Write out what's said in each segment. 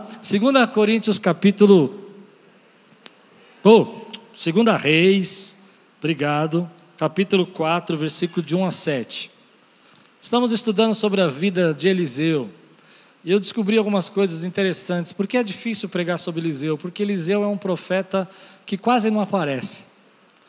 2 Coríntios capítulo. Oh, 2 Reis, obrigado. Capítulo 4, versículo de 1 a 7. Estamos estudando sobre a vida de Eliseu. E eu descobri algumas coisas interessantes. Por que é difícil pregar sobre Eliseu? Porque Eliseu é um profeta que quase não aparece.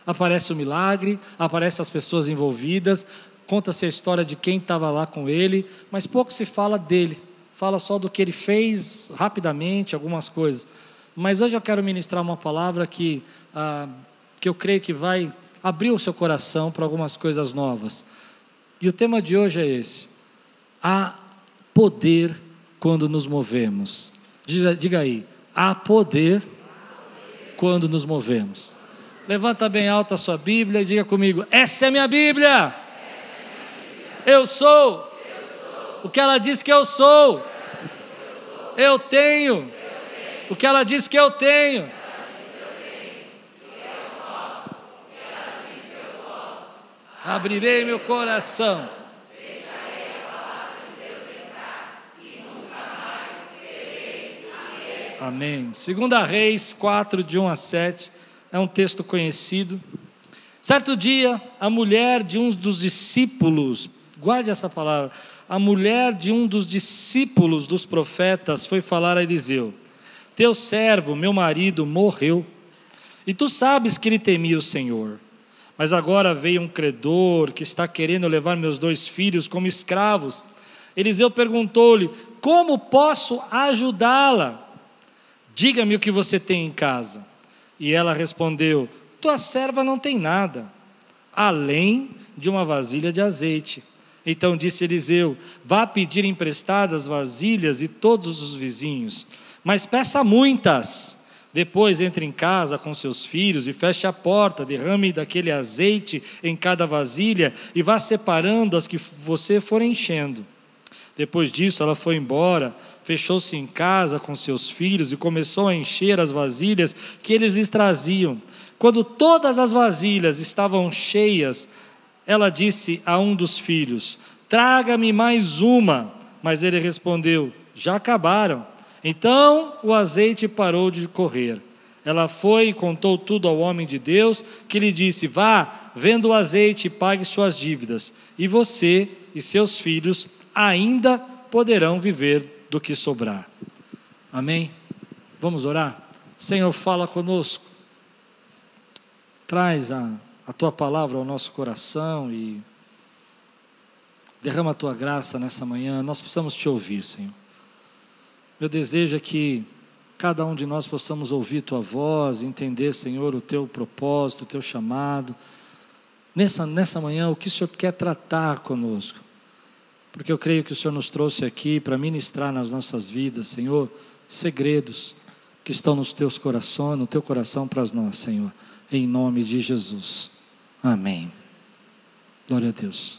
Aparece o milagre, aparece as pessoas envolvidas, conta-se a história de quem estava lá com ele, mas pouco se fala dele. Fala só do que ele fez rapidamente, algumas coisas. Mas hoje eu quero ministrar uma palavra que, ah, que eu creio que vai abrir o seu coração para algumas coisas novas. E o tema de hoje é esse: há poder quando nos movemos. Diga, diga aí, há poder quando nos movemos. Levanta bem alta a sua Bíblia e diga comigo: essa é minha Bíblia. Eu sou o que ela diz que eu sou. Eu tenho o que ela diz que eu tenho. Abrirei meu coração. Amém. Segunda Reis 4, de 1 a 7, é um texto conhecido. Certo dia, a mulher de um dos discípulos, guarde essa palavra, a mulher de um dos discípulos dos profetas foi falar a Eliseu: Teu servo, meu marido, morreu, e tu sabes que ele temia o Senhor. Mas agora veio um credor que está querendo levar meus dois filhos como escravos. Eliseu perguntou-lhe: Como posso ajudá-la? Diga-me o que você tem em casa. E ela respondeu: Tua serva não tem nada, além de uma vasilha de azeite. Então disse Eliseu: Vá pedir emprestadas vasilhas e todos os vizinhos, mas peça muitas. Depois entre em casa com seus filhos e feche a porta, derrame daquele azeite em cada vasilha e vá separando as que você for enchendo. Depois disso, ela foi embora, fechou-se em casa com seus filhos e começou a encher as vasilhas que eles lhes traziam. Quando todas as vasilhas estavam cheias, ela disse a um dos filhos: Traga-me mais uma. Mas ele respondeu: Já acabaram. Então o azeite parou de correr. Ela foi e contou tudo ao homem de Deus, que lhe disse: Vá, venda o azeite e pague suas dívidas, e você e seus filhos ainda poderão viver do que sobrar. Amém? Vamos orar? Senhor, fala conosco. Traz a a tua palavra ao nosso coração e derrama a tua graça nessa manhã. Nós precisamos te ouvir, Senhor. Meu desejo é que cada um de nós possamos ouvir tua voz, entender, Senhor, o teu propósito, o teu chamado. Nessa, nessa manhã, o que o Senhor quer tratar conosco. Porque eu creio que o Senhor nos trouxe aqui para ministrar nas nossas vidas, Senhor, segredos que estão nos teus corações, no teu coração para nós, Senhor. Em nome de Jesus. Amém. Glória a Deus.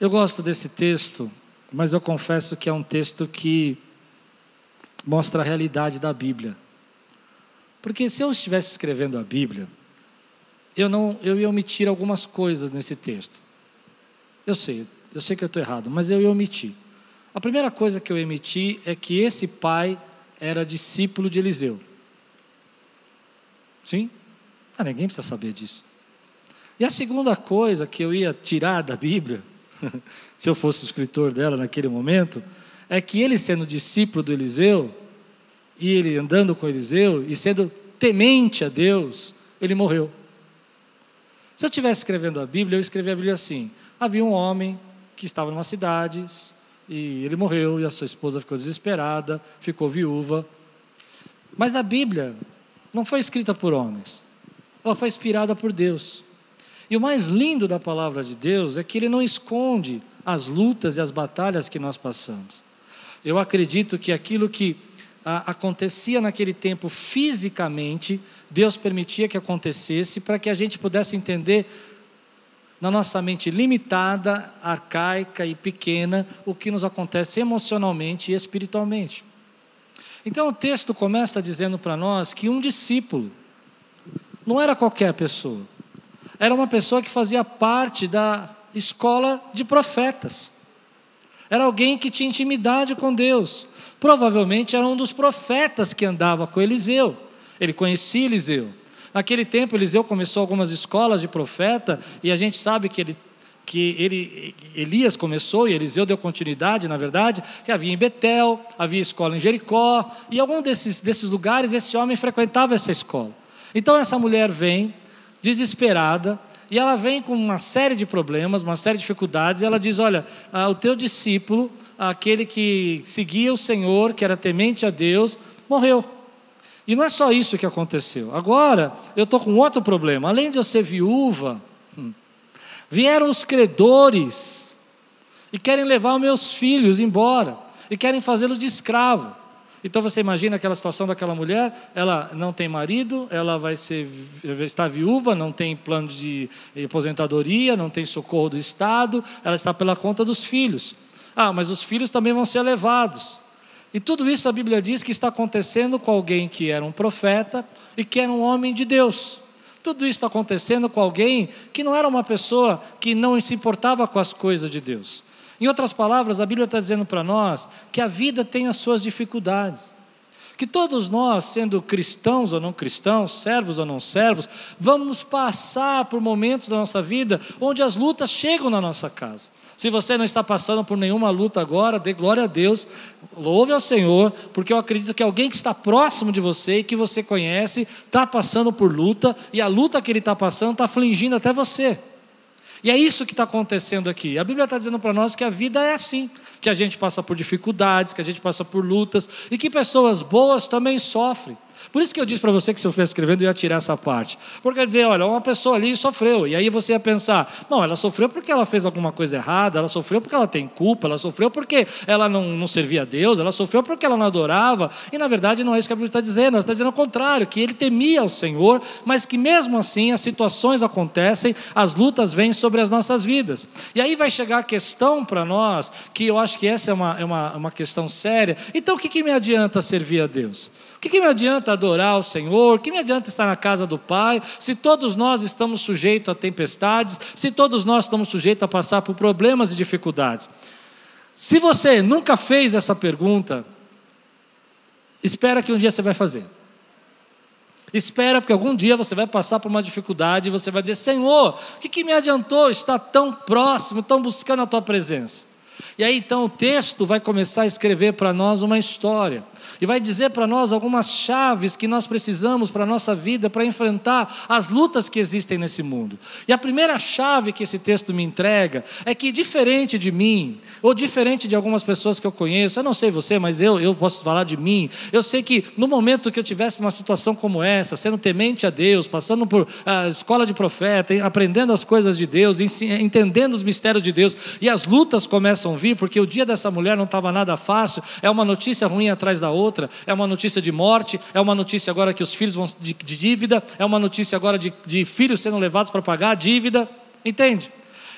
Eu gosto desse texto, mas eu confesso que é um texto que mostra a realidade da Bíblia. Porque se eu estivesse escrevendo a Bíblia, eu não, eu ia omitir algumas coisas nesse texto. Eu sei, eu sei que eu estou errado, mas eu ia omitir. A primeira coisa que eu emiti é que esse pai era discípulo de Eliseu. Sim? Ah, ninguém precisa saber disso. E a segunda coisa que eu ia tirar da Bíblia, se eu fosse o escritor dela naquele momento, é que ele sendo discípulo do Eliseu, e ele andando com Eliseu, e sendo temente a Deus, ele morreu. Se eu estivesse escrevendo a Bíblia, eu escrevia a Bíblia assim: havia um homem que estava numa cidade, e ele morreu, e a sua esposa ficou desesperada, ficou viúva. Mas a Bíblia não foi escrita por homens, ela foi inspirada por Deus. E o mais lindo da palavra de Deus é que ele não esconde as lutas e as batalhas que nós passamos. Eu acredito que aquilo que a, acontecia naquele tempo fisicamente, Deus permitia que acontecesse para que a gente pudesse entender na nossa mente limitada, arcaica e pequena o que nos acontece emocionalmente e espiritualmente. Então o texto começa dizendo para nós que um discípulo não era qualquer pessoa, era uma pessoa que fazia parte da escola de profetas. Era alguém que tinha intimidade com Deus. Provavelmente era um dos profetas que andava com Eliseu. Ele conhecia Eliseu. Naquele tempo, Eliseu começou algumas escolas de profeta, e a gente sabe que ele que ele, Elias começou e Eliseu deu continuidade, na verdade, que havia em Betel, havia escola em Jericó, e algum desses, desses lugares esse homem frequentava essa escola. Então essa mulher vem, desesperada, e ela vem com uma série de problemas, uma série de dificuldades, e ela diz: Olha, ah, o teu discípulo, aquele que seguia o Senhor, que era temente a Deus, morreu. E não é só isso que aconteceu. Agora, eu estou com outro problema. Além de eu ser viúva, hum, vieram os credores e querem levar meus filhos embora, e querem fazê-los de escravo. Então você imagina aquela situação daquela mulher, ela não tem marido, ela vai, ser, estar viúva, não tem plano de aposentadoria, não tem socorro do Estado, ela está pela conta dos filhos. Ah, mas os filhos também vão ser levados. E tudo isso a Bíblia diz que está acontecendo com alguém que era um profeta e que era um homem de Deus. Tudo isso está acontecendo com alguém que não era uma pessoa que não se importava com as coisas de Deus. Em outras palavras, a Bíblia está dizendo para nós que a vida tem as suas dificuldades. Que todos nós, sendo cristãos ou não cristãos, servos ou não servos, vamos passar por momentos da nossa vida onde as lutas chegam na nossa casa. Se você não está passando por nenhuma luta agora, dê glória a Deus, louve ao Senhor, porque eu acredito que alguém que está próximo de você e que você conhece está passando por luta, e a luta que ele está passando está afligindo até você. E é isso que está acontecendo aqui. A Bíblia está dizendo para nós que a vida é assim, que a gente passa por dificuldades, que a gente passa por lutas e que pessoas boas também sofrem. Por isso que eu disse para você que se eu fosse escrevendo eu ia tirar essa parte. Porque quer dizer, olha, uma pessoa ali sofreu. E aí você ia pensar, não, ela sofreu porque ela fez alguma coisa errada, ela sofreu porque ela tem culpa, ela sofreu porque ela não, não servia a Deus, ela sofreu porque ela não adorava. E na verdade não é isso que a Bíblia está dizendo, ela está dizendo o contrário, que ele temia o Senhor, mas que mesmo assim as situações acontecem, as lutas vêm sobre as nossas vidas. E aí vai chegar a questão para nós, que eu acho que essa é uma, é uma, uma questão séria. Então o que, que me adianta servir a Deus? Que, que me adianta adorar o Senhor? Que me adianta estar na casa do Pai se todos nós estamos sujeitos a tempestades, se todos nós estamos sujeitos a passar por problemas e dificuldades? Se você nunca fez essa pergunta, espera que um dia você vai fazer. Espera, porque algum dia você vai passar por uma dificuldade e você vai dizer: Senhor, o que, que me adiantou estar tão próximo, tão buscando a tua presença? E aí então o texto vai começar a escrever para nós uma história e vai dizer para nós algumas chaves que nós precisamos para a nossa vida para enfrentar as lutas que existem nesse mundo. E a primeira chave que esse texto me entrega é que, diferente de mim, ou diferente de algumas pessoas que eu conheço, eu não sei você, mas eu, eu posso falar de mim, eu sei que no momento que eu tivesse uma situação como essa, sendo temente a Deus, passando por a escola de profeta, aprendendo as coisas de Deus, entendendo os mistérios de Deus, e as lutas começam a vir, porque o dia dessa mulher não estava nada fácil, é uma notícia ruim atrás da outra outra, é uma notícia de morte, é uma notícia agora que os filhos vão de, de dívida, é uma notícia agora de, de filhos sendo levados para pagar a dívida, entende?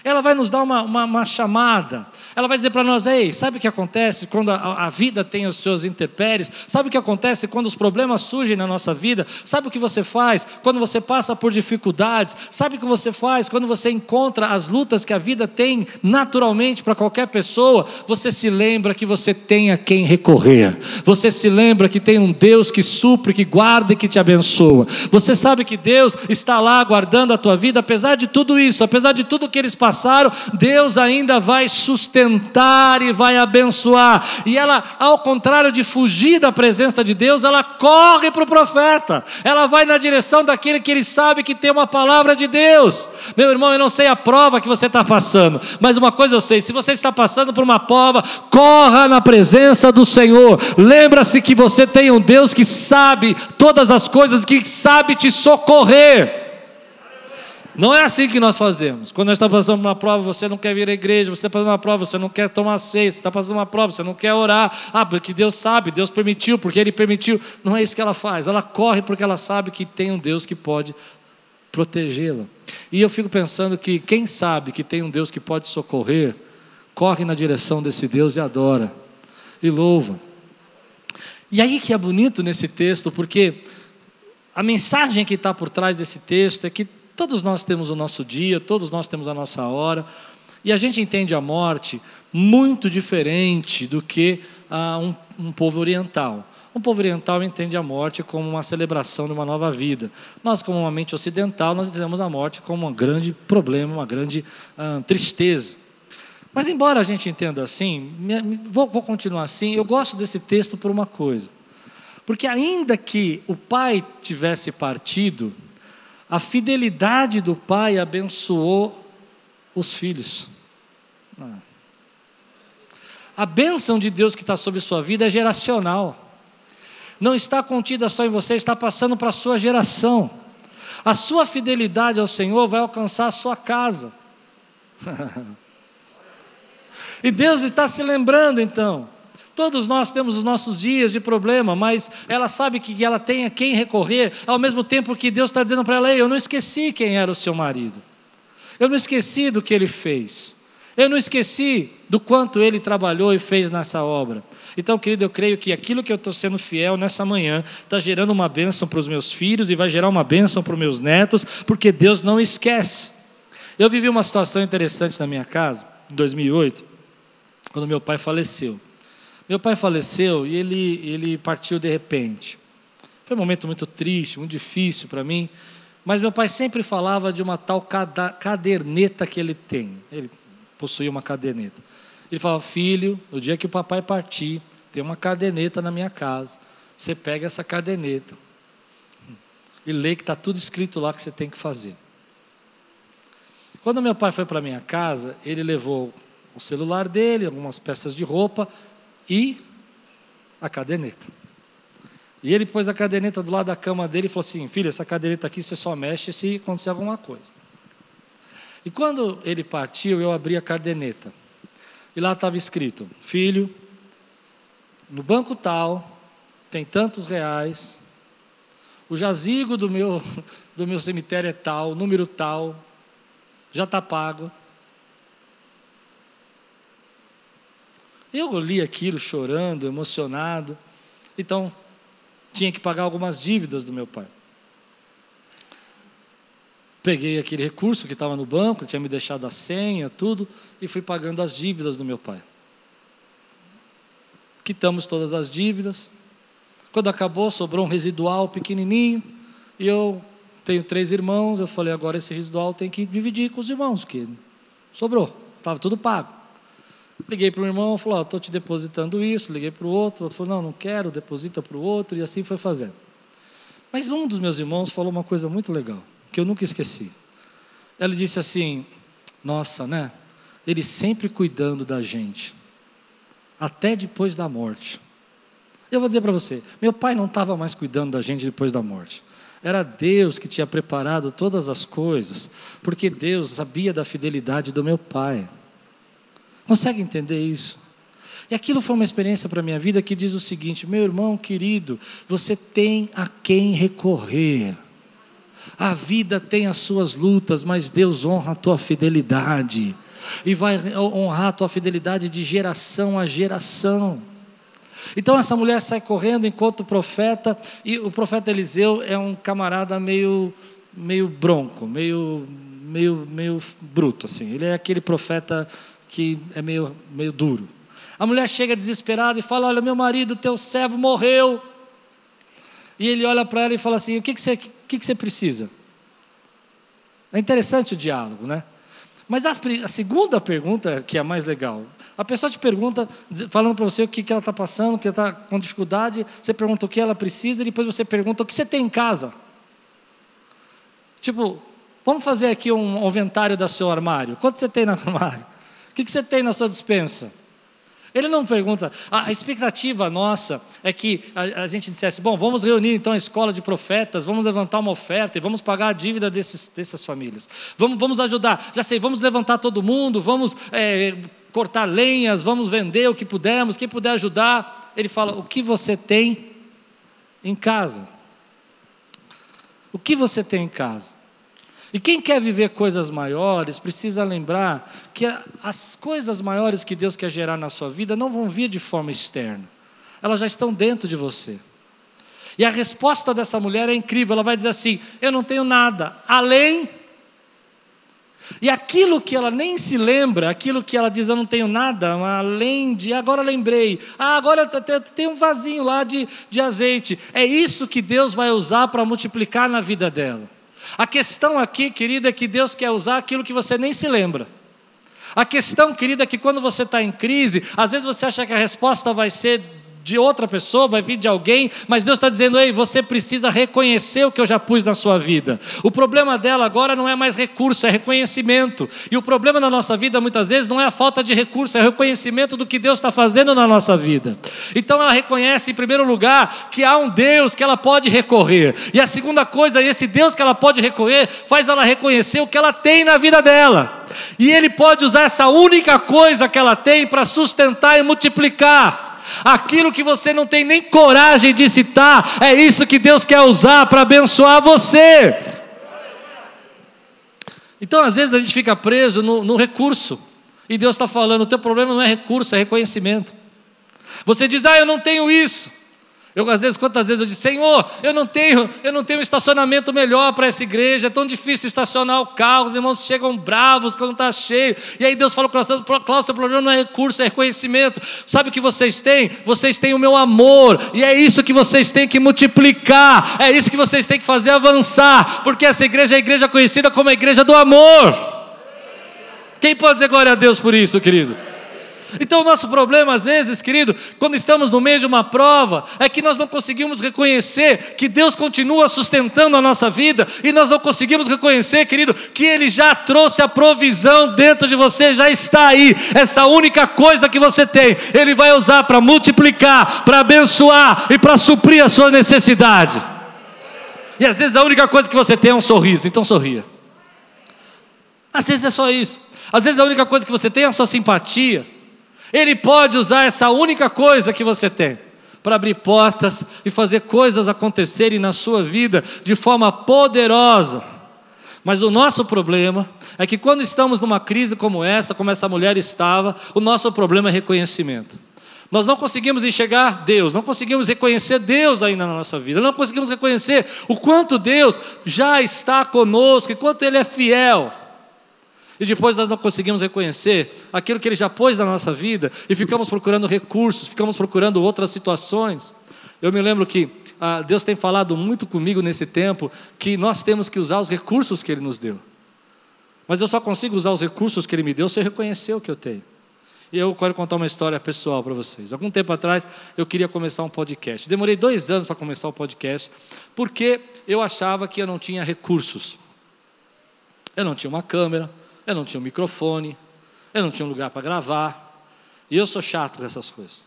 Ela vai nos dar uma, uma, uma chamada, ela vai dizer para nós: ei, sabe o que acontece quando a, a, vida tem os seus intempéries? Sabe o que acontece quando os problemas surgem na nossa vida? Sabe o que você faz quando você passa por dificuldades? Sabe o que você faz quando você encontra as lutas que a vida tem naturalmente para qualquer pessoa? Você se lembra que você tem a quem recorrer, você se lembra que tem um Deus que supre, que guarda e que te abençoa. Você sabe que Deus está lá guardando a tua vida, apesar de tudo isso, apesar de tudo que eles passaram passaram, Deus ainda vai sustentar e vai abençoar. E ela, ao contrário de fugir da presença de Deus, ela corre para o profeta, ela vai na direção daquele que ele sabe que tem uma palavra de Deus. Meu irmão, eu não sei a prova que você está passando, mas uma coisa eu sei: se você está passando por uma prova, corra na presença do Senhor. Lembra-se que você tem um Deus que sabe todas as coisas, que sabe te socorrer. Não é assim que nós fazemos. Quando nós estamos passando uma prova, você não quer vir à igreja, você está passando uma prova, você não quer tomar ceia, você está passando uma prova, você não quer orar. Ah, porque Deus sabe, Deus permitiu, porque Ele permitiu. Não é isso que ela faz. Ela corre porque ela sabe que tem um Deus que pode protegê-la. E eu fico pensando que quem sabe que tem um Deus que pode socorrer, corre na direção desse Deus e adora, e louva. E aí que é bonito nesse texto, porque a mensagem que está por trás desse texto é que Todos nós temos o nosso dia, todos nós temos a nossa hora, E a gente entende a morte muito diferente do que ah, um, um povo oriental. Um povo oriental entende a morte como uma celebração de uma nova vida. Nós, como uma mente ocidental, nós entendemos a morte como um grande problema, uma grande ah, tristeza. Mas, embora a gente entenda assim, vou, vou continuar assim, eu gosto desse texto por uma coisa. Porque, ainda que o pai tivesse partido, a fidelidade do pai abençoou os filhos. Ah. A bênção de Deus que está sobre sua vida é geracional. Não está contida só em você, está passando para a sua geração. A sua fidelidade ao Senhor vai alcançar a sua casa. e Deus está se lembrando então. Todos nós temos os nossos dias de problema, mas ela sabe que ela tem a quem recorrer, ao mesmo tempo que Deus está dizendo para ela: Ei, eu não esqueci quem era o seu marido, eu não esqueci do que ele fez, eu não esqueci do quanto ele trabalhou e fez nessa obra. Então, querido, eu creio que aquilo que eu estou sendo fiel nessa manhã está gerando uma bênção para os meus filhos e vai gerar uma bênção para os meus netos, porque Deus não esquece. Eu vivi uma situação interessante na minha casa, em 2008, quando meu pai faleceu. Meu pai faleceu e ele, ele partiu de repente. Foi um momento muito triste, muito difícil para mim, mas meu pai sempre falava de uma tal caderneta que ele tem. Ele possuía uma caderneta. Ele falava: Filho, no dia que o papai partir, tem uma caderneta na minha casa. Você pega essa caderneta e lê que está tudo escrito lá que você tem que fazer. Quando meu pai foi para minha casa, ele levou o celular dele, algumas peças de roupa e a caderneta. E ele pôs a caderneta do lado da cama dele e falou assim: Filho, essa caderneta aqui você só mexe se acontecer alguma coisa. E quando ele partiu, eu abri a caderneta. E lá estava escrito: Filho, no banco tal, tem tantos reais, o jazigo do meu, do meu cemitério é tal, número tal, já está pago. Eu li aquilo chorando, emocionado. Então, tinha que pagar algumas dívidas do meu pai. Peguei aquele recurso que estava no banco, tinha me deixado a senha, tudo, e fui pagando as dívidas do meu pai. Quitamos todas as dívidas. Quando acabou, sobrou um residual pequenininho, e eu tenho três irmãos, eu falei, agora esse residual tem que dividir com os irmãos, que sobrou, estava tudo pago. Liguei para o irmão, falou, estou te depositando isso, liguei para o outro, outro falou, não, não quero, deposita para o outro, e assim foi fazendo. Mas um dos meus irmãos falou uma coisa muito legal, que eu nunca esqueci. Ela disse assim, nossa, né? Ele sempre cuidando da gente, até depois da morte. Eu vou dizer para você, meu pai não estava mais cuidando da gente depois da morte. Era Deus que tinha preparado todas as coisas, porque Deus sabia da fidelidade do meu pai. Consegue entender isso? E aquilo foi uma experiência para a minha vida que diz o seguinte: meu irmão querido, você tem a quem recorrer. A vida tem as suas lutas, mas Deus honra a tua fidelidade. E vai honrar a tua fidelidade de geração a geração. Então essa mulher sai correndo enquanto o profeta, e o profeta Eliseu é um camarada meio, meio bronco, meio, meio, meio bruto, assim. Ele é aquele profeta que é meio, meio duro. A mulher chega desesperada e fala: Olha, meu marido, teu servo morreu. E ele olha para ela e fala assim: O que, que, você, que, que você precisa? É interessante o diálogo, né? Mas a, a, segunda pergunta, que é a mais legal, a pessoa te pergunta, falando para você o que, que ela está passando, que ela está com dificuldade, você pergunta o que ela precisa, e depois você pergunta o que você tem em casa. Tipo, vamos fazer aqui um inventário do seu armário. Quanto você tem no armário? O que, você tem na sua dispensa? Ele não pergunta. A expectativa nossa é que a, a, gente dissesse: bom, vamos reunir então a escola de profetas, vamos levantar uma oferta e vamos pagar a dívida desses, dessas famílias. Vamos, vamos ajudar. Já sei, vamos levantar todo mundo, vamos é, cortar lenhas, vamos vender o que pudermos, quem puder ajudar. Ele fala: o que você tem em casa? O que você tem em casa? E quem quer viver coisas maiores precisa lembrar que as coisas maiores que Deus quer gerar na sua vida não vão vir de forma externa, elas já estão dentro de você. E a resposta dessa mulher é incrível, ela vai dizer assim: Eu não tenho nada além E aquilo que ela nem se lembra, aquilo que ela diz, eu não tenho nada, além de, agora lembrei, ah, agora tem um vasinho lá de, de azeite. É isso que Deus vai usar para multiplicar na vida dela. A questão aqui, querida, é que Deus quer usar aquilo que você nem se lembra. A questão, querida, é que quando você está em crise, às vezes você acha que a resposta vai ser de outra pessoa, vai vir de alguém, mas Deus está dizendo: ei, você precisa reconhecer o que eu já pus na sua vida. O problema dela agora não é mais recurso, é reconhecimento. E o problema da nossa vida muitas vezes não é a falta de recurso, é o reconhecimento do que Deus está fazendo na nossa vida. Então ela reconhece, em primeiro lugar, que há um Deus que ela pode recorrer. E a segunda coisa, esse Deus que ela pode recorrer, faz ela reconhecer o que ela tem na vida dela. E Ele pode usar essa única coisa que ela tem para sustentar e multiplicar. Aquilo que você não tem nem coragem de citar, é isso que Deus quer usar para abençoar você. Então, às vezes, a gente fica preso no, no recurso, e Deus está falando: o teu problema não é recurso, é reconhecimento. Você diz, ah, eu não tenho isso. Eu às vezes, quantas vezes eu disse, Senhor, eu não tenho, eu não tenho estacionamento melhor para essa igreja, é tão difícil estacionar o carro, os irmãos chegam bravos quando está cheio. E aí Deus fala para o Cláudio, seu problema não é recurso, é reconhecimento. Sabe o que vocês têm? Vocês têm o meu amor, e é isso que vocês têm que multiplicar, é isso que vocês têm que fazer avançar, porque essa igreja é a igreja conhecida como a igreja do amor. Quem pode dizer glória a Deus por isso, querido? Então, o nosso problema, às vezes, querido, quando estamos no meio de uma prova, é que nós não conseguimos reconhecer que Deus continua sustentando a nossa vida, e nós não conseguimos reconhecer, querido, que Ele já trouxe a provisão dentro de você, já está aí, essa única coisa que você tem, Ele vai usar para multiplicar, para abençoar e para suprir a sua necessidade. E às vezes a única coisa que você tem é um sorriso, então sorria. Às vezes é só isso. Às vezes a única coisa que você tem é a sua simpatia. Ele pode usar essa única coisa que você tem para abrir portas e fazer coisas acontecerem na sua vida de forma poderosa. Mas o nosso problema é que quando estamos numa crise como essa, como essa mulher estava, o nosso problema é reconhecimento. Nós não conseguimos enxergar Deus, não conseguimos reconhecer Deus ainda na nossa vida, não conseguimos reconhecer o quanto Deus já está conosco e quanto Ele é fiel. E depois nós não conseguimos reconhecer aquilo que Ele já pôs na nossa vida e ficamos procurando recursos, ficamos procurando outras situações. Eu me lembro que ah, Deus tem falado muito comigo nesse tempo que nós temos que usar os recursos que Ele nos deu. Mas eu só consigo usar os recursos que Ele me deu se eu reconhecer o que eu tenho. E eu quero contar uma história pessoal para vocês. Algum tempo atrás eu queria começar um podcast. Demorei dois anos para começar o podcast, porque eu achava que eu não tinha recursos. Eu não tinha uma câmera, eu não tinha um microfone, eu não tinha um lugar para gravar. E eu sou chato com essas coisas.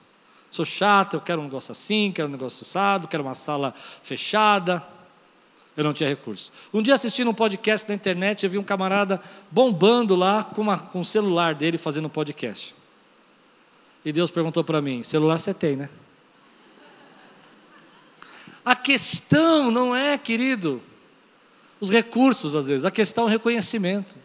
Sou chato, eu quero um negócio assim, quero um negócio assado, quero uma sala fechada. Eu não tinha recurso. Um dia assistindo um podcast na internet, eu vi um camarada bombando lá com, uma, com o celular dele fazendo um podcast. E Deus perguntou para mim: celular você tem, né? A questão não é, querido, os recursos às vezes, a questão é o reconhecimento.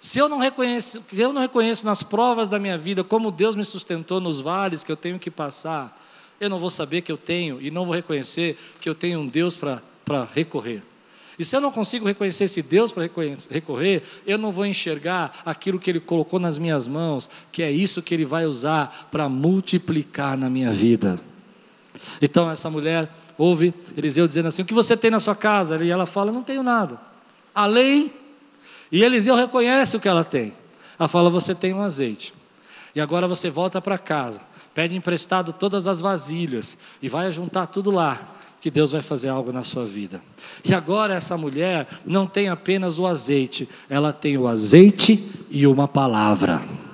Se eu não reconheço, eu não reconheço nas provas da minha vida como Deus me sustentou nos vales que eu tenho que passar, eu não vou saber que eu tenho e não vou reconhecer que eu tenho um Deus para recorrer. E se eu não consigo reconhecer esse Deus para recorrer, eu não vou enxergar aquilo que Ele colocou nas minhas mãos, que é isso que Ele vai usar para multiplicar na minha vida. Então essa mulher ouve Eliseu dizendo assim: O que você tem na sua casa? E ela fala: Não tenho nada. Além e Eliseu reconhece o que ela tem. Ela fala: Você tem um azeite. E agora você volta para casa, pede emprestado todas as vasilhas e vai juntar tudo lá, que Deus vai fazer algo na sua vida. E agora essa mulher não tem apenas o azeite, ela tem o azeite e uma palavra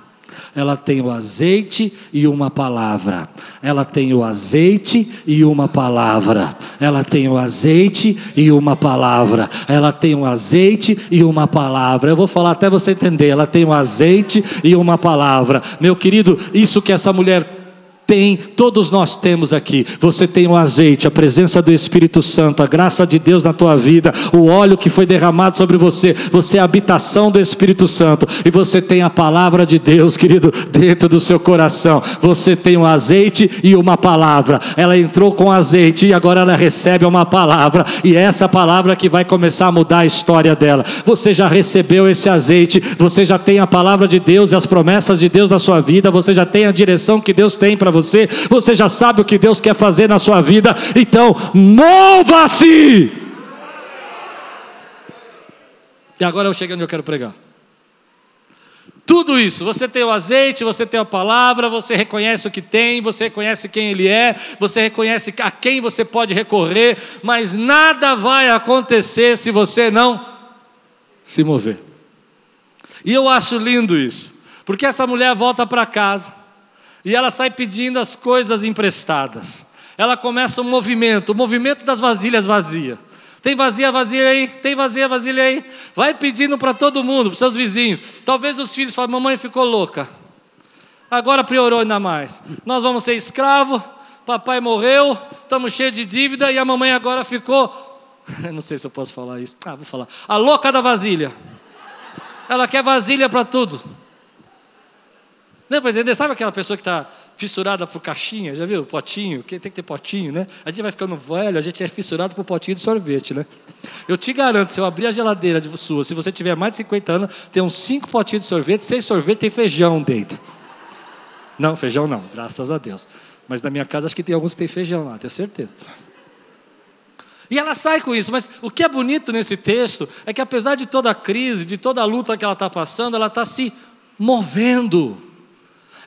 ela tem o azeite e uma palavra. Ela tem o azeite e uma palavra. Ela tem o azeite e uma palavra. Ela tem o azeite e uma palavra. Eu vou falar até você entender. Ela tem o azeite e uma palavra. Meu querido, isso que essa mulher tem, todos nós temos aqui. Você tem o azeite, a presença do Espírito Santo, a graça de Deus na tua vida, o óleo que foi derramado sobre você. Você é a habitação do Espírito Santo e você tem a palavra de Deus, querido, dentro do seu coração. Você tem um azeite e uma palavra. Ela entrou com azeite e agora ela recebe uma palavra e é essa palavra que vai começar a mudar a história dela. Você já recebeu esse azeite, você já tem a palavra de Deus e as promessas de Deus na sua vida, você já tem a direção que Deus tem para você, você já sabe o que Deus quer fazer na sua vida, então mova-se! E agora eu chego onde eu quero pregar. Tudo isso, você tem o azeite, você tem a palavra, você reconhece o que tem, você reconhece quem Ele é, você reconhece a quem você pode recorrer, mas nada vai acontecer se você não se mover. E eu acho lindo isso, porque essa mulher volta para casa, e ela sai pedindo as coisas emprestadas. Ela começa um movimento, o movimento das vasilhas vazias. Tem vazia, vazia aí? Tem vazia, vasilha aí? Vai pedindo para todo mundo, para seus vizinhos. Talvez os filhos falem: mamãe ficou louca. Agora piorou ainda mais. Nós vamos ser escravo, papai morreu, estamos cheios de dívida e a mamãe agora ficou. não sei se eu posso falar isso. Ah, vou falar. A louca da vasilha. Ela quer vasilha para tudo. É para entender? Sabe aquela pessoa que está fissurada por caixinha? Já viu? Potinho, tem que ter potinho, né? A gente vai ficando velho, a gente é fissurado por potinho de sorvete, né? Eu te garanto, se eu abrir a geladeira de sua, se você tiver mais de 50 anos, tem uns 5 potinhos de sorvete, 6 sorvete tem feijão dentro. Não, feijão não, graças a Deus. Mas na minha casa acho que tem alguns que tem feijão lá, tenho certeza. E ela sai com isso, mas o que é bonito nesse texto é que apesar de toda a crise, de toda a luta que ela está passando, ela está se movendo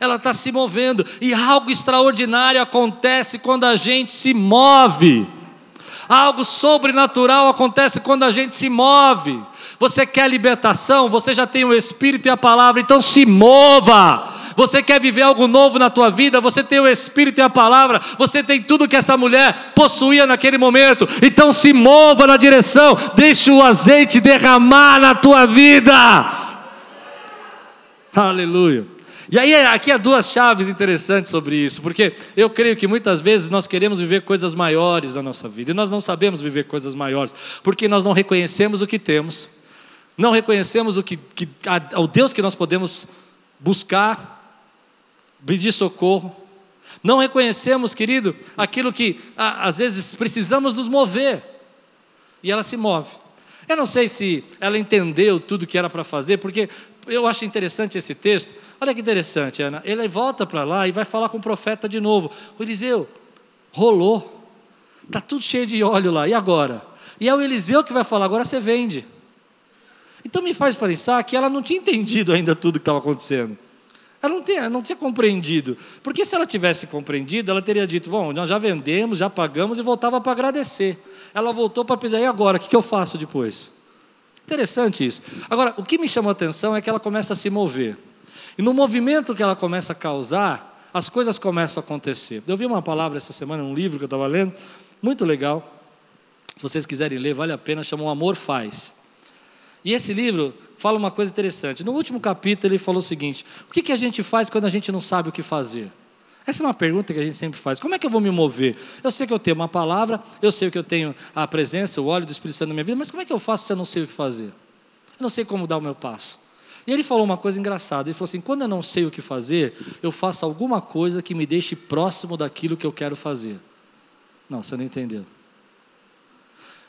ela está se movendo, e algo extraordinário acontece quando a gente se move. Algo sobrenatural acontece quando a gente se move. Você quer libertação? Você já tem o Espírito e a palavra, então se mova. Você quer viver algo novo na tua vida? Você tem o Espírito e a palavra. Você tem tudo que essa mulher possuía naquele momento. Então se mova na direção. Deixe o azeite derramar na tua vida. Aleluia. E aí, aqui há duas chaves interessantes sobre isso, porque eu creio que muitas vezes nós queremos viver coisas maiores na nossa vida, e nós não sabemos viver coisas maiores, porque nós não reconhecemos o que temos, não reconhecemos o que, que a, o Deus que nós podemos buscar, pedir socorro, não reconhecemos, querido, aquilo que às vezes precisamos nos mover, e ela se move. Eu não sei se ela entendeu tudo que era para fazer, porque eu acho interessante esse texto. Olha que interessante, Ana. Ele volta para lá e vai falar com o profeta de novo. O Eliseu, rolou. Está tudo cheio de óleo lá. E agora? E é o Eliseu que vai falar, agora você vende. Então me faz pensar que ela não tinha entendido ainda tudo que estava acontecendo. Ela não tinha, não tinha compreendido. Porque se ela tivesse compreendido, ela teria dito: Bom, nós já vendemos, já pagamos e voltava para agradecer. Ela voltou para pensar: e agora? O que eu faço depois? Interessante isso. Agora, o que me chamou a atenção é que ela começa a se mover. E no movimento que ela começa a causar, as coisas começam a acontecer. Eu vi uma palavra essa semana, um livro que eu estava lendo, muito legal. Se vocês quiserem ler, vale a pena, chama O Amor Faz. E esse livro fala uma coisa interessante. No último capítulo, ele falou o seguinte: o que, que a gente faz quando a gente não sabe o que fazer? Essa é uma pergunta que a gente sempre faz. Como é que eu vou me mover? Eu sei que eu tenho uma palavra, eu sei que eu tenho a presença, o óleo do Espírito Santo na minha vida, mas como é que eu faço se eu não sei o que fazer? Eu não sei como dar o meu passo. E ele falou uma coisa engraçada. Ele falou assim: quando eu não sei o que fazer, eu faço alguma coisa que me deixe próximo daquilo que eu quero fazer. Não, você não entendeu.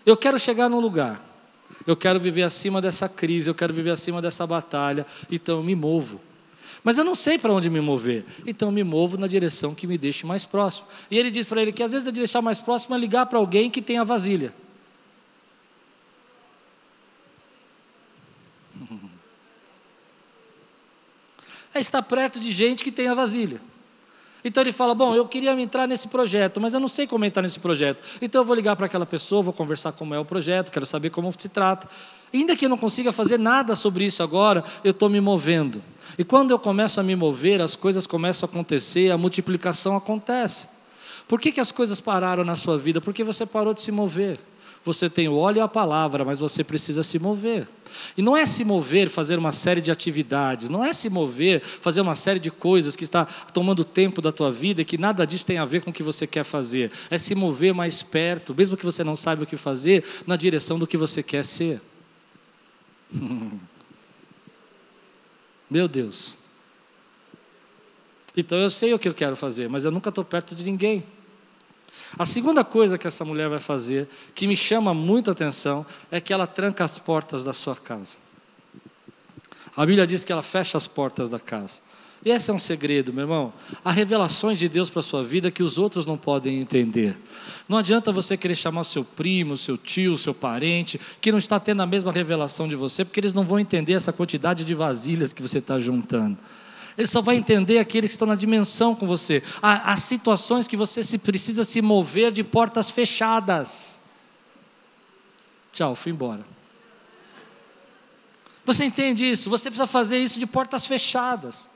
Eu quero chegar num lugar. Eu quero viver acima dessa crise, eu quero viver acima dessa batalha, então eu me movo. Mas eu não sei para onde me mover. Então me movo na direção que me deixe mais próximo. E ele diz para ele que às vezes de deixar mais próximo é ligar para alguém que tem a vasilha. É estar perto de gente que tem a vasilha. Então ele fala: Bom, eu queria entrar nesse projeto, mas eu não sei como entrar nesse projeto. Então eu vou ligar para aquela pessoa, vou conversar como é o projeto, quero saber como se trata. Ainda que eu não consiga fazer nada sobre isso agora, eu estou me movendo. E quando eu começo a me mover, as coisas começam a acontecer, a multiplicação acontece. Por que, que as coisas pararam na sua vida? Porque você parou de se mover. Você tem o óleo e a palavra, mas você precisa se mover. E não é se mover, fazer uma série de atividades, não é se mover, fazer uma série de coisas que está tomando tempo da tua vida e que nada disso tem a ver com o que você quer fazer. É se mover mais perto, mesmo que você não saiba o que fazer, na direção do que você quer ser. Meu Deus. Então eu sei o que eu quero fazer, mas eu nunca estou perto de ninguém. A segunda coisa que essa mulher vai fazer, que me chama muito a atenção, é que ela tranca as portas da sua casa. A Bíblia diz que ela fecha as portas da casa. E esse é um segredo, meu irmão. Há revelações de Deus para a sua vida que os outros não podem entender. Não adianta você querer chamar seu primo, seu tio, seu parente, que não está tendo a mesma revelação de você, porque eles não vão entender essa quantidade de vasilhas que você está juntando. Ele só vai entender aqueles que estão na dimensão com você. Há, há situações que você se, precisa se mover de portas fechadas. Tchau, fui embora. Você entende isso? Você precisa fazer isso de portas fechadas.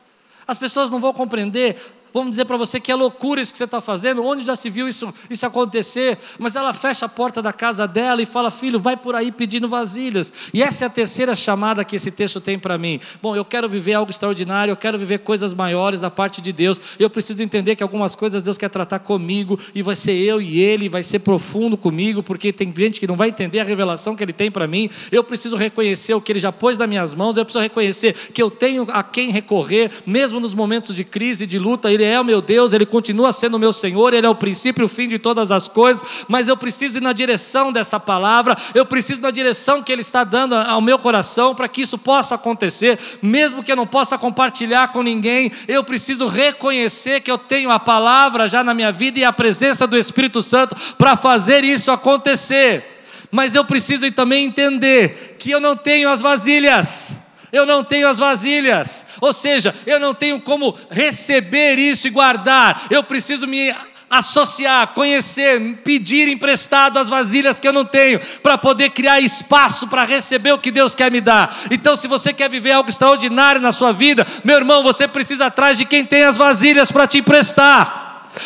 As pessoas não vão compreender vamos dizer para você que é loucura isso que você está fazendo, onde já se viu isso, isso acontecer, mas ela fecha a porta da casa dela e fala: Filho, vai por aí pedindo vasilhas. E essa é a terceira chamada que esse texto tem para mim. Bom, eu quero viver algo extraordinário, eu quero viver coisas maiores da parte de Deus, eu preciso entender que algumas coisas Deus quer tratar comigo, e vai ser eu e Ele, vai ser profundo comigo, porque tem gente que não vai entender a revelação que Ele tem para mim. Eu preciso reconhecer o que Ele já pôs nas minhas mãos, eu preciso reconhecer que eu tenho a quem recorrer, mesmo nos momentos de crise, de luta, Ele é o meu Deus, Ele continua sendo o meu Senhor, Ele é o princípio e o fim de todas as coisas, mas eu preciso ir na direção dessa palavra, eu preciso ir na direção que Ele está dando ao meu coração para que isso possa acontecer, mesmo que eu não possa compartilhar com ninguém, eu preciso reconhecer que eu tenho a palavra já na minha vida e a presença do Espírito Santo para fazer isso acontecer. Mas eu preciso também entender que eu não tenho as vasilhas eu não tenho as vasilhas, ou seja, eu não tenho como receber isso e guardar, eu preciso me associar, conhecer, pedir emprestado as vasilhas que eu não tenho, para poder criar espaço para receber o que Deus quer me dar. Então, se você quer viver algo extraordinário na sua vida, meu irmão, você precisa atrás de quem tem as vasilhas para te emprestar.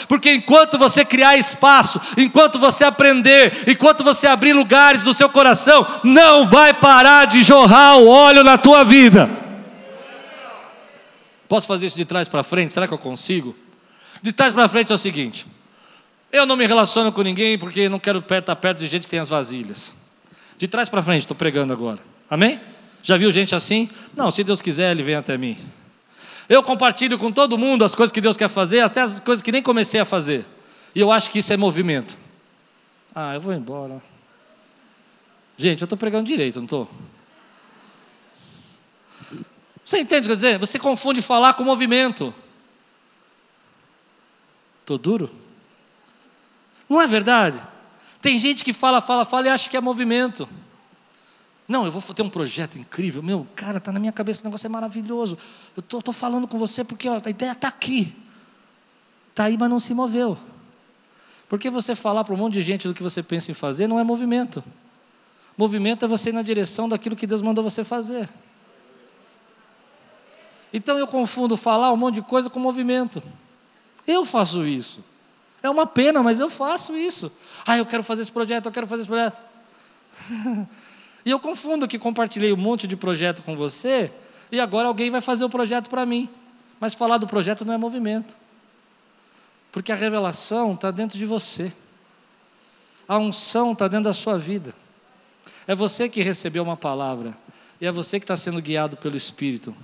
Porque enquanto você criar espaço, enquanto você aprender, enquanto você abrir lugares no seu coração, não vai parar de jorrar o óleo na tua vida. Posso fazer isso de trás para frente? Será que eu consigo? De trás para frente é o seguinte: eu não me relaciono com ninguém porque não quero estar perto de gente que tem as vasilhas. De trás para frente, estou pregando agora. Amém? Já viu gente assim? Não, se Deus quiser, Ele vem até mim. Eu compartilho com todo mundo as coisas que Deus quer fazer, até as coisas que nem comecei a fazer. E eu acho que isso é movimento. Ah, eu vou embora. Gente, eu estou pregando direito, não estou? Você entende o que eu dizer? Você confunde falar com movimento. Estou duro? Não é verdade? Tem gente que fala, fala, fala e acha que é movimento. Não, eu vou ter um projeto incrível. Meu, cara, está na minha cabeça, esse negócio é maravilhoso. Eu estou falando com você porque ó, a ideia está aqui. Está aí, mas não se moveu. Porque você falar para um monte de gente do que você pensa em fazer não é movimento. Movimento é você ir na direção daquilo que Deus mandou você fazer. Então eu confundo falar um monte de coisa com movimento. Eu faço isso. É uma pena, mas eu faço isso. Ah, eu quero fazer esse projeto, eu quero fazer esse projeto. E eu confundo que compartilhei um monte de projeto com você e agora alguém vai fazer o projeto para mim. Mas falar do projeto não é movimento. Porque a revelação está dentro de você. A unção está dentro da sua vida. É você que recebeu uma palavra. E é você que está sendo guiado pelo Espírito.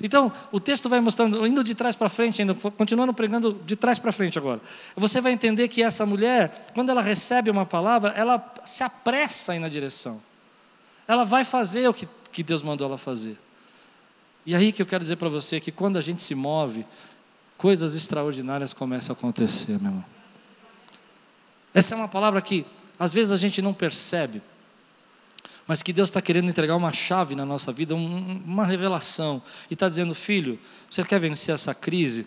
Então, o texto vai mostrando, indo de trás para frente, ainda, continuando pregando de trás para frente agora. Você vai entender que essa mulher, quando ela recebe uma palavra, ela se apressa a ir na direção ela vai fazer o que, que Deus mandou ela fazer. E aí que eu quero dizer para você que quando a gente se move, coisas extraordinárias começam a acontecer, meu irmão. Essa é uma palavra que às vezes a gente não percebe, mas que Deus está querendo entregar uma chave na nossa vida, um, uma revelação, e está dizendo: filho, você quer vencer essa crise?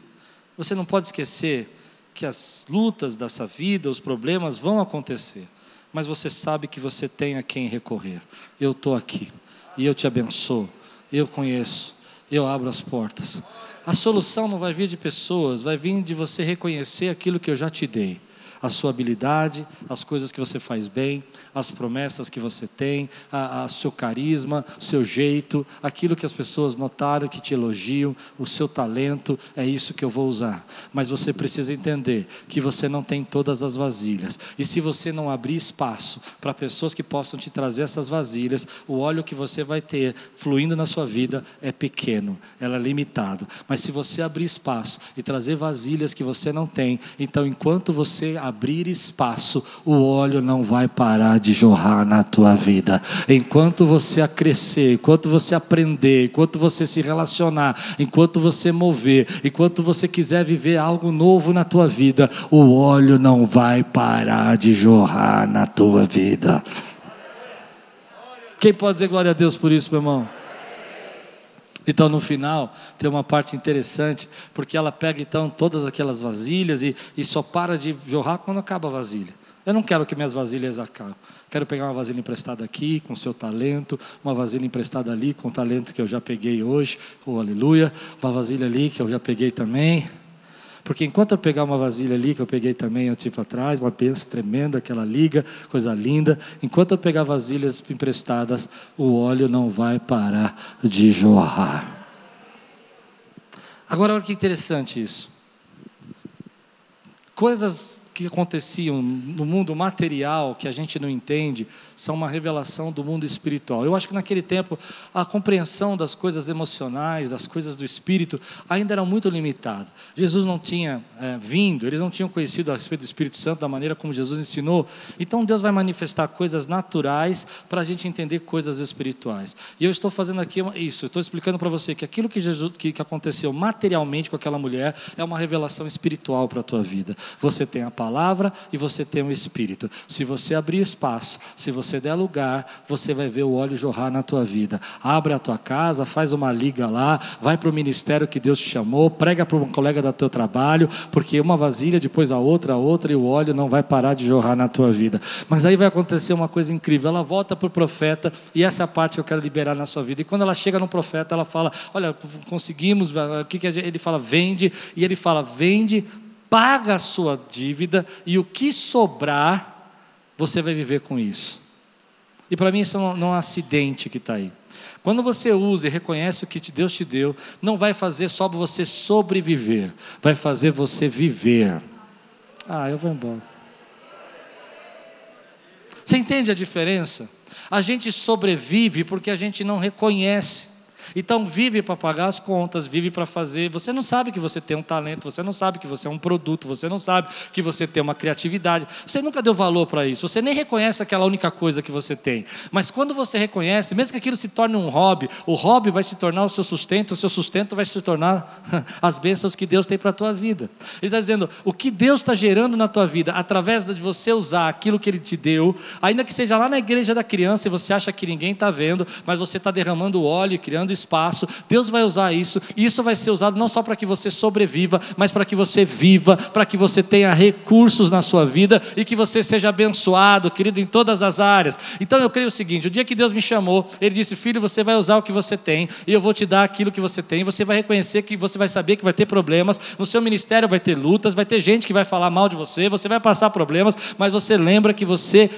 Você não pode esquecer que as lutas dessa vida, os problemas vão acontecer mas você sabe que você tem a quem recorrer. Eu estou aqui e eu te abençoo. Eu conheço. eu abro as portas. A solução não vai vir de pessoas, vai vir de você reconhecer aquilo que eu já te dei a sua habilidade, as coisas que você faz bem, as promessas que você tem, o seu carisma, o seu jeito, aquilo que as pessoas notaram, que te elogiam, o seu talento, é isso que eu vou usar. Mas você precisa entender que você não tem todas as vasilhas. E se você não abrir espaço para pessoas que possam te trazer essas vasilhas, o óleo que você vai ter fluindo na sua vida é pequeno, ela é limitado. Mas se você abrir espaço e trazer vasilhas que você não tem, então enquanto você abrir espaço, o óleo não vai parar de jorrar na tua vida. Enquanto você crescer, enquanto você aprender, enquanto você se relacionar, enquanto você mover, enquanto você quiser viver algo novo na tua vida, o óleo não vai parar de jorrar na tua vida. Quem pode dizer glória a Deus por isso, meu irmão? Então, no final, tem uma parte interessante, porque ela pega então todas aquelas vasilhas e, e só para de jorrar quando acaba a vasilha. Eu não quero que minhas vasilhas acabem. Quero pegar uma vasilha emprestada aqui, com seu talento, uma vasilha emprestada ali, com o talento que eu já peguei hoje, oh, aleluia, uma vasilha ali que eu já peguei também. Porque enquanto eu pegar uma vasilha ali, que eu peguei também um tipo atrás, uma benção tremenda, aquela liga, coisa linda, enquanto eu pegar vasilhas emprestadas, o óleo não vai parar de jorrar. Agora, olha que interessante isso. Coisas que aconteciam no mundo material, que a gente não entende, são uma revelação do mundo espiritual. Eu acho que naquele tempo a compreensão das coisas emocionais, das coisas do espírito, ainda era muito limitada. Jesus não tinha é, vindo, eles não tinham conhecido a respeito do Espírito Santo da maneira como Jesus ensinou. Então Deus vai manifestar coisas naturais para a gente entender coisas espirituais. E eu estou fazendo aqui isso, estou explicando para você que aquilo que, Jesus, que, que aconteceu materialmente com aquela mulher é uma revelação espiritual para a tua vida. Você tem a palavra palavra e você tem o Espírito. Se você abrir espaço, se você der lugar, você vai ver o óleo jorrar na tua vida. Abre a tua casa, faz uma liga lá, vai para o ministério que Deus te chamou, prega para um colega do teu trabalho, porque uma vasilha, depois a outra, a outra, e o óleo não vai parar de jorrar na tua vida. Mas aí vai acontecer uma coisa incrível. Ela volta para o profeta, e essa é a parte que eu quero liberar na sua vida. E quando ela chega no profeta, ela fala: Olha, conseguimos, o que, que ele fala? Vende, e ele fala: Vende paga a sua dívida e o que sobrar, você vai viver com isso. E para mim isso não é um acidente que está aí. Quando você usa e reconhece o que Deus te deu, não vai fazer só você sobreviver, vai fazer você viver. Ah, eu vou embora. Você entende a diferença? A gente sobrevive porque a gente não reconhece. Então vive para pagar as contas, vive para fazer. Você não sabe que você tem um talento, você não sabe que você é um produto, você não sabe que você tem uma criatividade. Você nunca deu valor para isso. Você nem reconhece aquela única coisa que você tem. Mas quando você reconhece, mesmo que aquilo se torne um hobby, o hobby vai se tornar o seu sustento, o seu sustento vai se tornar as bênçãos que Deus tem para a tua vida. Ele está dizendo, o que Deus está gerando na tua vida, através de você usar aquilo que Ele te deu, ainda que seja lá na igreja da criança e você acha que ninguém está vendo, mas você está derramando óleo, criando espaço, Deus vai usar isso, e isso vai ser usado não só para que você sobreviva, mas para que você viva, para que você tenha recursos na sua vida e que você seja abençoado, querido, em todas as áreas. Então eu creio o seguinte: o dia que Deus me chamou, Ele disse, filho, você vai usar o que você tem, e eu vou te dar aquilo que você tem, você vai reconhecer que você vai saber que vai ter problemas, no seu ministério vai ter lutas, vai ter gente que vai falar mal de você, você vai passar problemas, mas você lembra que você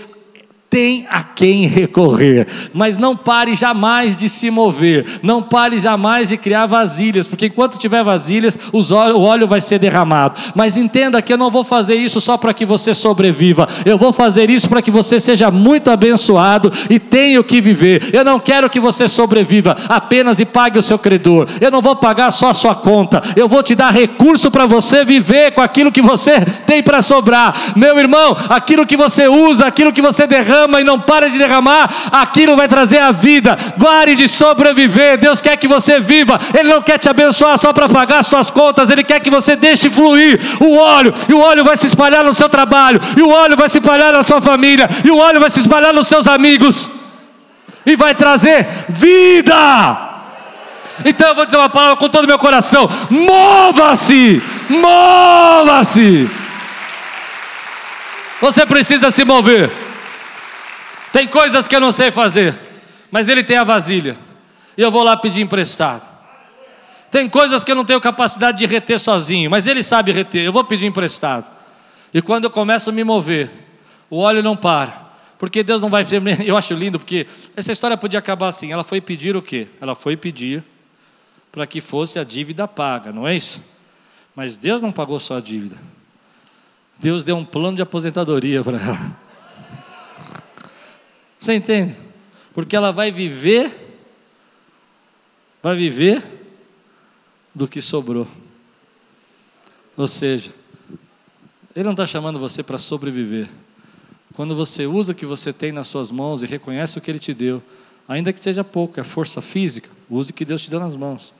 tem a quem recorrer, mas não pare jamais de se mover, não pare jamais de criar vasilhas, porque enquanto tiver vasilhas, o óleo vai ser derramado. Mas entenda que eu não vou fazer isso só para que você sobreviva, eu vou fazer isso para que você seja muito abençoado e tenha o que viver. Eu não quero que você sobreviva apenas e pague o seu credor, eu não vou pagar só a sua conta, eu vou te dar recurso para você viver com aquilo que você tem para sobrar. Meu irmão, aquilo que você usa, aquilo que você derrama, derrama e não para de derramar, aquilo vai trazer a vida. Pare de sobreviver. Deus quer que você viva. Ele não quer te abençoar só para pagar as suas contas. Ele quer que você deixe fluir o óleo. E o óleo vai se espalhar no seu trabalho. E o óleo vai se espalhar na sua família. E o óleo vai se espalhar nos seus amigos. E vai trazer vida. Então eu vou dizer uma palavra com todo o meu coração: mova-se, mova-se. Você precisa se mover. Tem coisas que eu não sei fazer, mas ele tem a vasilha. E eu vou lá pedir emprestado. Tem coisas que eu não tenho capacidade de reter sozinho, mas Ele sabe reter. Eu vou pedir emprestado. E quando eu começo a me mover, o óleo não para. Porque Deus não vai. Eu acho lindo, porque essa história podia acabar assim. Ela foi pedir o quê? Ela foi pedir para que fosse a dívida paga, não é isso? Mas Deus não pagou só a dívida. Deus deu um plano de aposentadoria para ela. Você entende? Porque ela vai viver, vai viver do que sobrou. Ou seja, Ele não está chamando você para sobreviver. Quando você usa o que você tem nas suas mãos e reconhece o que Ele te deu, ainda que seja pouco, é força física, use o que Deus te deu nas mãos.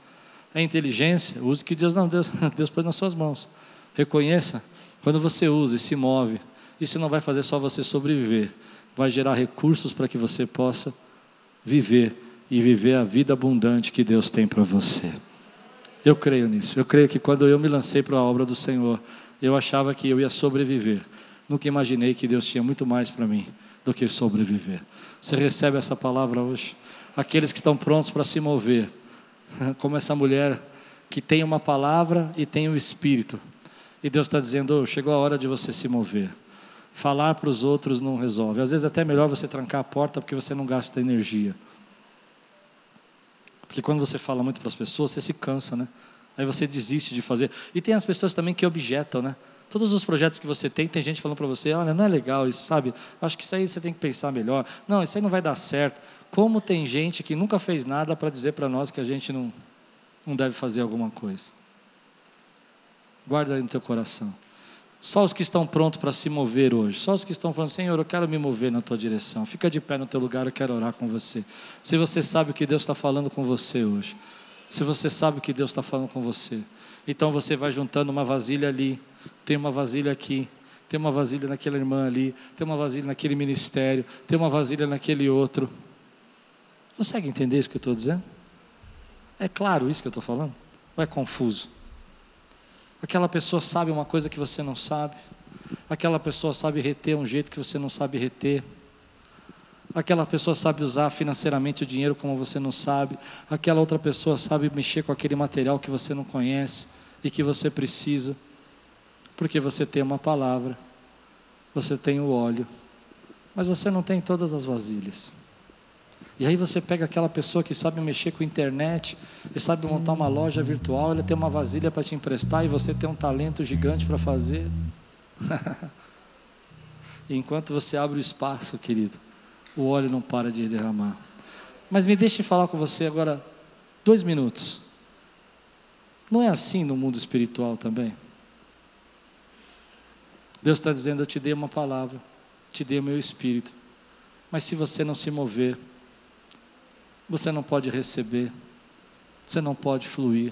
É inteligência, use o que Deus não Deus, Deus pôs nas suas mãos. Reconheça, quando você usa e se move, isso não vai fazer só você sobreviver, vai gerar recursos para que você possa viver e viver a vida abundante que Deus tem para você. Eu creio nisso. Eu creio que quando eu me lancei para a obra do Senhor, eu achava que eu ia sobreviver. Nunca imaginei que Deus tinha muito mais para mim do que sobreviver. Você recebe essa palavra hoje? Aqueles que estão prontos para se mover, como essa mulher que tem uma palavra e tem o um espírito. E Deus está dizendo: oh, chegou a hora de você se mover. Falar para os outros não resolve. Às vezes é até melhor você trancar a porta porque você não gasta energia. Porque quando você fala muito para as pessoas, você se cansa, né? Aí você desiste de fazer. E tem as pessoas também que objetam, né? Todos os projetos que você tem, tem gente falando para você: olha, não é legal isso, sabe? Acho que isso aí você tem que pensar melhor. Não, isso aí não vai dar certo. Como tem gente que nunca fez nada para dizer para nós que a gente não, não deve fazer alguma coisa? Guarda aí no teu coração. Só os que estão prontos para se mover hoje, só os que estão falando, Senhor, eu quero me mover na tua direção. Fica de pé no teu lugar, eu quero orar com você. Se você sabe o que Deus está falando com você hoje, se você sabe o que Deus está falando com você, então você vai juntando uma vasilha ali, tem uma vasilha aqui, tem uma vasilha naquela irmã ali, tem uma vasilha naquele ministério, tem uma vasilha naquele outro. Consegue entender isso que eu estou dizendo? É claro isso que eu estou falando? Ou é confuso? Aquela pessoa sabe uma coisa que você não sabe. Aquela pessoa sabe reter um jeito que você não sabe reter. Aquela pessoa sabe usar financeiramente o dinheiro como você não sabe. Aquela outra pessoa sabe mexer com aquele material que você não conhece e que você precisa. Porque você tem uma palavra, você tem o óleo, mas você não tem todas as vasilhas. E aí você pega aquela pessoa que sabe mexer com internet e sabe montar uma loja virtual, ela tem uma vasilha para te emprestar e você tem um talento gigante para fazer. enquanto você abre o espaço, querido, o óleo não para de derramar. Mas me deixe falar com você agora dois minutos. Não é assim no mundo espiritual também? Deus está dizendo: Eu te dei uma palavra, te dei o meu espírito, mas se você não se mover, você não pode receber, você não pode fluir.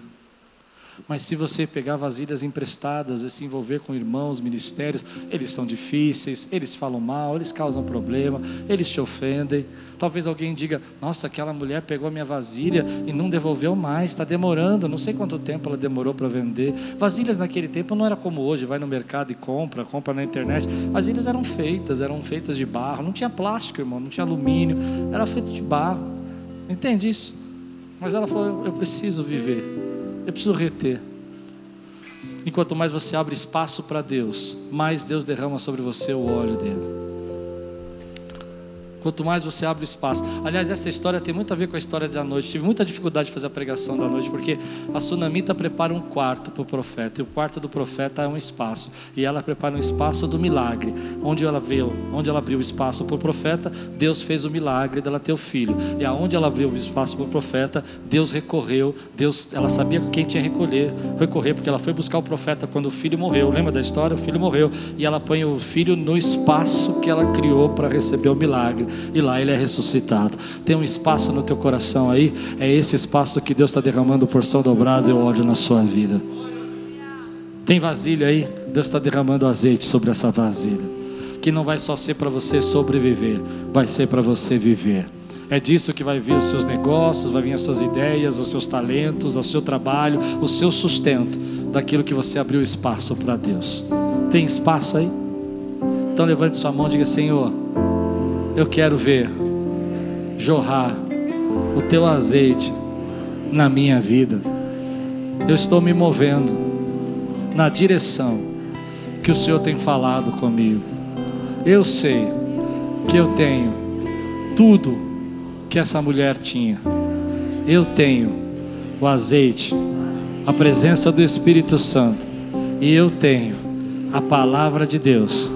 Mas se você pegar vasilhas emprestadas e se envolver com irmãos, ministérios, eles são difíceis, eles falam mal, eles causam problema, eles te ofendem. Talvez alguém diga: Nossa, aquela mulher pegou a minha vasilha e não devolveu mais, está demorando, não sei quanto tempo ela demorou para vender. Vasilhas naquele tempo não era como hoje, vai no mercado e compra, compra na internet. Vasilhas eram feitas, eram feitas de barro, não tinha plástico, irmão, não tinha alumínio, era feito de barro. Entende isso? Mas ela falou: eu preciso viver, eu preciso reter. Enquanto mais você abre espaço para Deus, mais Deus derrama sobre você o óleo dele. Quanto mais você abre espaço. Aliás, essa história tem muito a ver com a história da noite. Tive muita dificuldade de fazer a pregação da noite, porque a Sunamita prepara um quarto para o profeta, e o quarto do profeta é um espaço. E ela prepara um espaço do milagre. Onde ela veio, onde ela abriu o espaço para o profeta, Deus fez o milagre dela ter o filho. E aonde ela abriu o espaço para o profeta, Deus recorreu. Deus, ela sabia quem tinha recolher, recorrer, porque ela foi buscar o profeta quando o filho morreu. Lembra da história? O filho morreu. E ela põe o filho no espaço que ela criou para receber o milagre e lá ele é ressuscitado. Tem um espaço no teu coração aí, é esse espaço que Deus está derramando porção dobrada e óleo na sua vida. Tem vasilha aí, Deus está derramando azeite sobre essa vasilha. Que não vai só ser para você sobreviver, vai ser para você viver. É disso que vai vir os seus negócios, vai vir as suas ideias, os seus talentos, o seu trabalho, o seu sustento, daquilo que você abriu espaço para Deus. Tem espaço aí? Então levante sua mão e diga: Senhor, eu quero ver jorrar o teu azeite na minha vida. eu estou me movendo na direção que o Senhor tem falado comigo. Eu sei que eu tenho tudo que essa mulher tinha. Eu tenho o azeite, a presença do Espírito Santo, e eu tenho a palavra de Deus,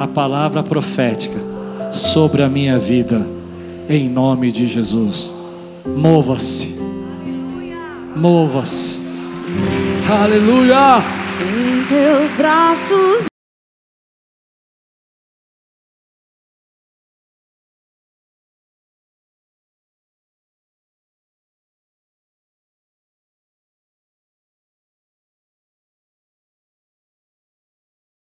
a palavra profética sobre a minha vida, em nome de Jesus. Mova-se, mova-se, aleluia. Em teus braços